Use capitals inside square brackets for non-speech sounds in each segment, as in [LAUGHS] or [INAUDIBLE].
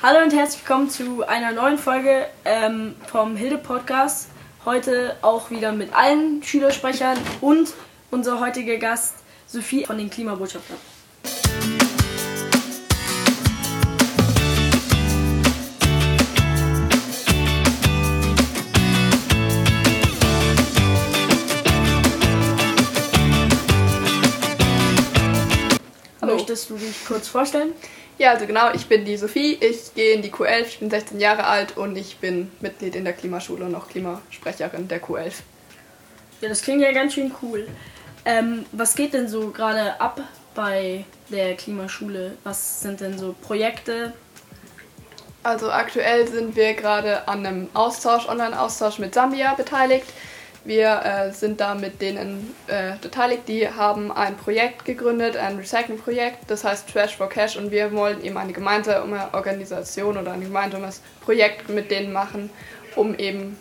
Hallo und herzlich willkommen zu einer neuen Folge ähm, vom Hilde Podcast. Heute auch wieder mit allen Schülersprechern und unser heutiger Gast Sophie von den Klimabotschaftern. Möchtest du dich kurz vorstellen? Ja, also genau, ich bin die Sophie, ich gehe in die Q11, ich bin 16 Jahre alt und ich bin Mitglied in der Klimaschule und auch Klimasprecherin der Q11. Ja, das klingt ja ganz schön cool. Ähm, was geht denn so gerade ab bei der Klimaschule? Was sind denn so Projekte? Also aktuell sind wir gerade an einem Austausch, Online-Austausch mit Sambia beteiligt. Wir äh, sind da mit denen äh, beteiligt, die haben ein Projekt gegründet, ein Recycling-Projekt, das heißt Trash for Cash und wir wollen eben eine gemeinsame Organisation oder ein gemeinsames Projekt mit denen machen, um eben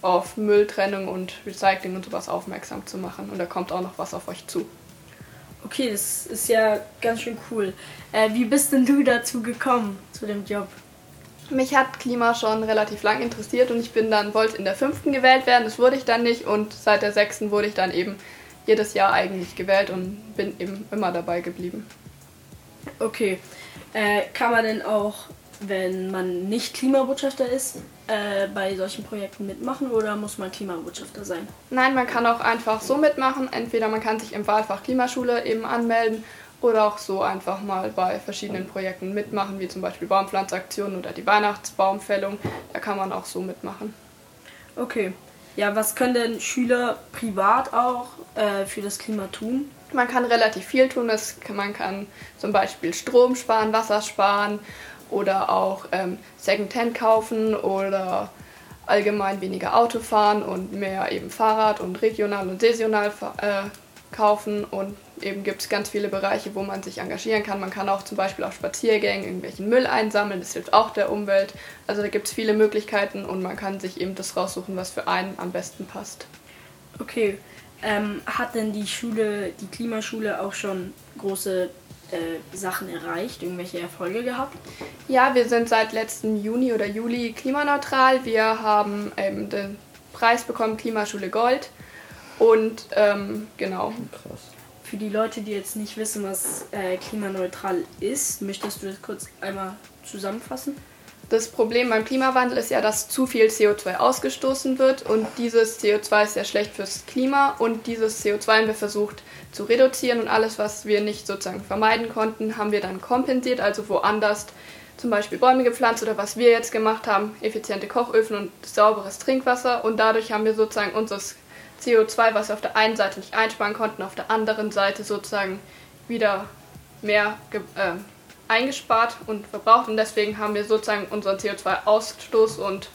auf Mülltrennung und Recycling und sowas aufmerksam zu machen. Und da kommt auch noch was auf euch zu. Okay, das ist ja ganz schön cool. Äh, wie bist denn du dazu gekommen, zu dem Job? Mich hat Klima schon relativ lang interessiert und ich bin dann, wollte in der fünften gewählt werden, das wurde ich dann nicht und seit der sechsten wurde ich dann eben jedes Jahr eigentlich gewählt und bin eben immer dabei geblieben. Okay, äh, kann man denn auch, wenn man nicht Klimabotschafter ist, äh, bei solchen Projekten mitmachen oder muss man Klimabotschafter sein? Nein, man kann auch einfach so mitmachen. Entweder man kann sich im Wahlfach Klimaschule eben anmelden oder auch so einfach mal bei verschiedenen Projekten mitmachen, wie zum Beispiel Baumpflanzaktionen oder die Weihnachtsbaumfällung. Da kann man auch so mitmachen. Okay. Ja, was können denn Schüler privat auch äh, für das Klima tun? Man kann relativ viel tun. Das kann, man kann zum Beispiel Strom sparen, Wasser sparen oder auch ähm, Secondhand kaufen oder allgemein weniger Auto fahren und mehr eben Fahrrad und regional und saisonal äh, kaufen und eben gibt es ganz viele Bereiche, wo man sich engagieren kann. Man kann auch zum Beispiel auf Spaziergängen irgendwelchen Müll einsammeln, das hilft auch der Umwelt. Also da gibt es viele Möglichkeiten und man kann sich eben das raussuchen, was für einen am besten passt. Okay, ähm, hat denn die Schule, die Klimaschule auch schon große äh, Sachen erreicht, irgendwelche Erfolge gehabt? Ja, wir sind seit letzten Juni oder Juli klimaneutral. Wir haben ähm, den Preis bekommen, Klimaschule Gold. Und ähm, genau. Krass. Für die Leute, die jetzt nicht wissen, was äh, klimaneutral ist, möchtest du das kurz einmal zusammenfassen? Das Problem beim Klimawandel ist ja, dass zu viel CO2 ausgestoßen wird und dieses CO2 ist sehr schlecht fürs Klima und dieses CO2 haben wir versucht zu reduzieren und alles, was wir nicht sozusagen vermeiden konnten, haben wir dann kompensiert, also woanders zum Beispiel Bäume gepflanzt oder was wir jetzt gemacht haben, effiziente Kochöfen und sauberes Trinkwasser und dadurch haben wir sozusagen unseres CO2, was wir auf der einen Seite nicht einsparen konnten, auf der anderen Seite sozusagen wieder mehr äh, eingespart und verbraucht. Und deswegen haben wir sozusagen unseren CO2-Ausstoß und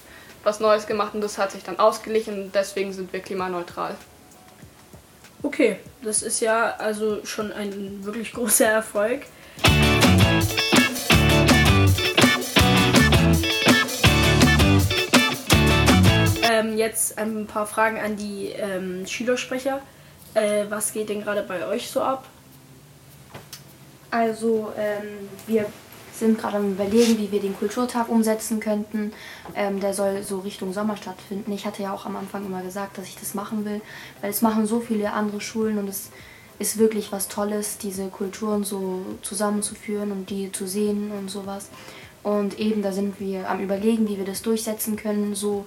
was Neues gemacht und das hat sich dann ausgeglichen deswegen sind wir klimaneutral. Okay, das ist ja also schon ein wirklich großer Erfolg. Jetzt ein paar Fragen an die ähm, Schülersprecher. Äh, was geht denn gerade bei euch so ab? Also ähm, wir sind gerade am überlegen, wie wir den Kulturtag umsetzen könnten. Ähm, der soll so Richtung Sommer stattfinden. Ich hatte ja auch am Anfang immer gesagt, dass ich das machen will, weil es machen so viele andere Schulen und es ist wirklich was Tolles, diese Kulturen so zusammenzuführen und die zu sehen und sowas. Und eben da sind wir am überlegen, wie wir das durchsetzen können, so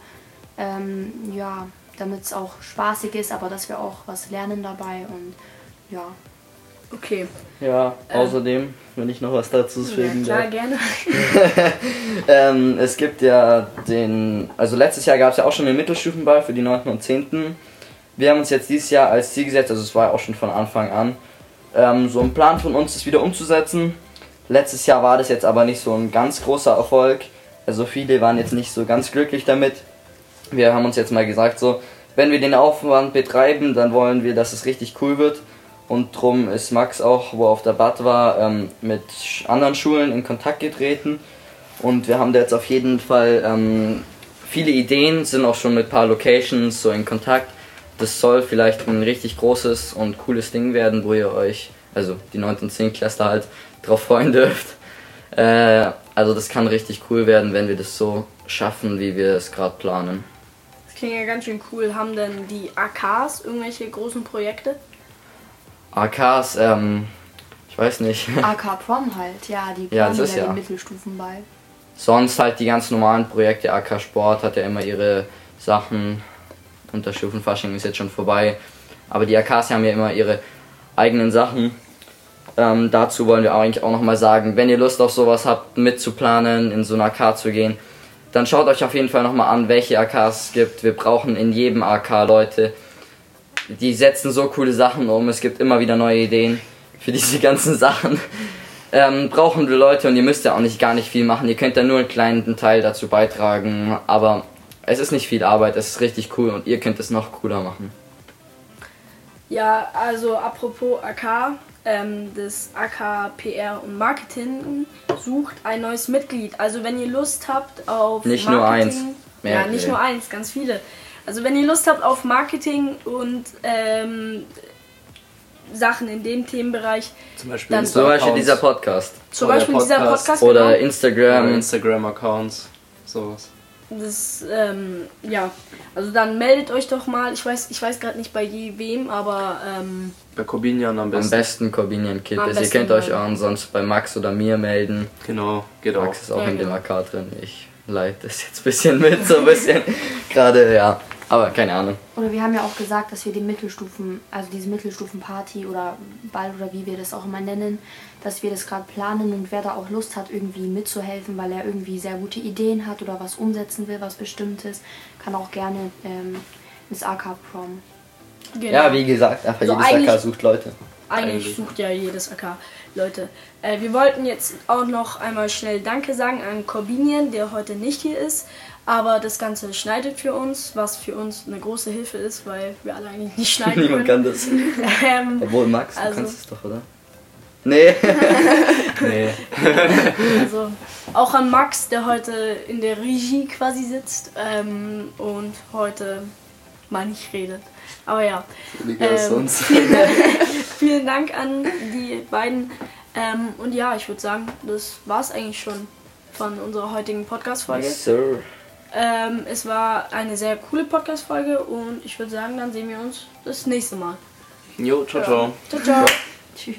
ähm, ja, damit es auch spaßig ist, aber dass wir auch was lernen dabei und ja. Okay. Ja, Ähm. außerdem, wenn ich noch was dazu Ja, fügen klar, gerne. [LAUGHS] ähm, es gibt ja den, also letztes Jahr gab es ja auch schon den Mittelstufenball für die 9. und 10. Wir haben uns jetzt dieses Jahr als Ziel gesetzt, also es war ja auch schon von Anfang an, ähm, so ein Plan von uns, das wieder umzusetzen. Letztes Jahr war das jetzt aber nicht so ein ganz großer Erfolg. Also viele waren jetzt nicht so ganz glücklich damit. Wir haben uns jetzt mal gesagt, so, wenn wir den Aufwand betreiben, dann wollen wir, dass es richtig cool wird. Und drum ist Max auch, wo er auf der Bad war, ähm, mit anderen Schulen in Kontakt getreten. Und wir haben da jetzt auf jeden Fall ähm, viele Ideen, sind auch schon mit ein paar Locations so in Kontakt. Das soll vielleicht ein richtig großes und cooles Ding werden, wo ihr euch, also die 9. und 10. Klasse halt, drauf freuen dürft. Äh, also das kann richtig cool werden, wenn wir das so schaffen, wie wir es gerade planen. Das klingt ja ganz schön cool. Haben denn die AKs irgendwelche großen Projekte? AKs, ähm, ich weiß nicht. [LAUGHS] AK Prom halt, ja, die Ja, planen das ist ja ja. den Mittelstufenball. Sonst halt die ganz normalen Projekte. AK Sport hat ja immer ihre Sachen. Unterstufenfasching ist jetzt schon vorbei. Aber die AKs haben ja immer ihre eigenen Sachen. Ähm, dazu wollen wir eigentlich auch nochmal sagen, wenn ihr Lust auf sowas habt, mitzuplanen, in so eine AK zu gehen, dann schaut euch auf jeden Fall nochmal an, welche AKs es gibt. Wir brauchen in jedem AK Leute. Die setzen so coole Sachen um. Es gibt immer wieder neue Ideen für diese [LAUGHS] ganzen Sachen. Ähm, brauchen wir Leute und ihr müsst ja auch nicht gar nicht viel machen. Ihr könnt da nur einen kleinen Teil dazu beitragen. Aber es ist nicht viel Arbeit, es ist richtig cool und ihr könnt es noch cooler machen. Ja, also apropos AK, ähm, das AK PR und Marketing sucht ein neues Mitglied. Also wenn ihr Lust habt auf Nicht nur Marketing, eins, ja, mehrere. nicht nur eins, ganz viele. Also wenn ihr Lust habt auf Marketing und ähm, Sachen in dem Themenbereich, Zum Beispiel Dann- Zum Beispiel dieser Podcast zum Oder Beispiel dieser Podcast oder genau, Instagram. oder Instagram-Accounts, sowas. Das ähm, ja, also dann meldet euch doch mal. Ich weiß, ich weiß gerade nicht bei je wem, aber ähm, Bei Corbinian am Am besten. besten Corbinian Kid. Also ihr besten könnt euch auch sonst bei Max oder mir melden. Genau, geht auch. Max ist auch Ja, in dem genau. AK drin. Ich leite das jetzt ein bisschen mit, so ein bisschen. [LAUGHS] Gerade, ja. Aber keine Ahnung. Oder wir haben ja auch gesagt, dass wir die Mittelstufen, also diese Mittelstufenparty oder Ball oder wie wir das auch immer nennen, dass wir das gerade planen und wer da auch Lust hat, irgendwie mitzuhelfen, weil er irgendwie sehr gute Ideen hat oder was umsetzen will, was Bestimmtes, kann auch gerne ähm, ins AK Prom. genau. Ja, wie gesagt, einfach Also jedes AK sucht Leute. Eigentlich sucht ja jedes AK Leute. Äh, wir wollten jetzt auch noch einmal schnell Danke sagen an Corbinian, der heute nicht hier ist, aber das Ganze schneidet für uns, was für uns eine große Hilfe ist, weil wir alle eigentlich nicht [LAUGHS] schneiden Niemand können. kann das. [LAUGHS] Ähm, Obwohl, Max, Also- du kannst es doch, oder? Nee. [LAUGHS] Nee. also auch an Max, der heute in der Regie quasi sitzt ähm, und heute mal nicht redet. Aber ja, Ähm, sonst. [LAUGHS] vielen Dank an die beiden. Ähm, und ja, ich würde sagen, das war es eigentlich schon von unserer heutigen Podcast-Folge. Yes, Sir. Ähm, es war eine sehr coole Podcast-Folge und ich würde sagen, dann sehen wir uns das nächste Mal. Jo, ciao, ciao. Ciao, ciao. Tschüss.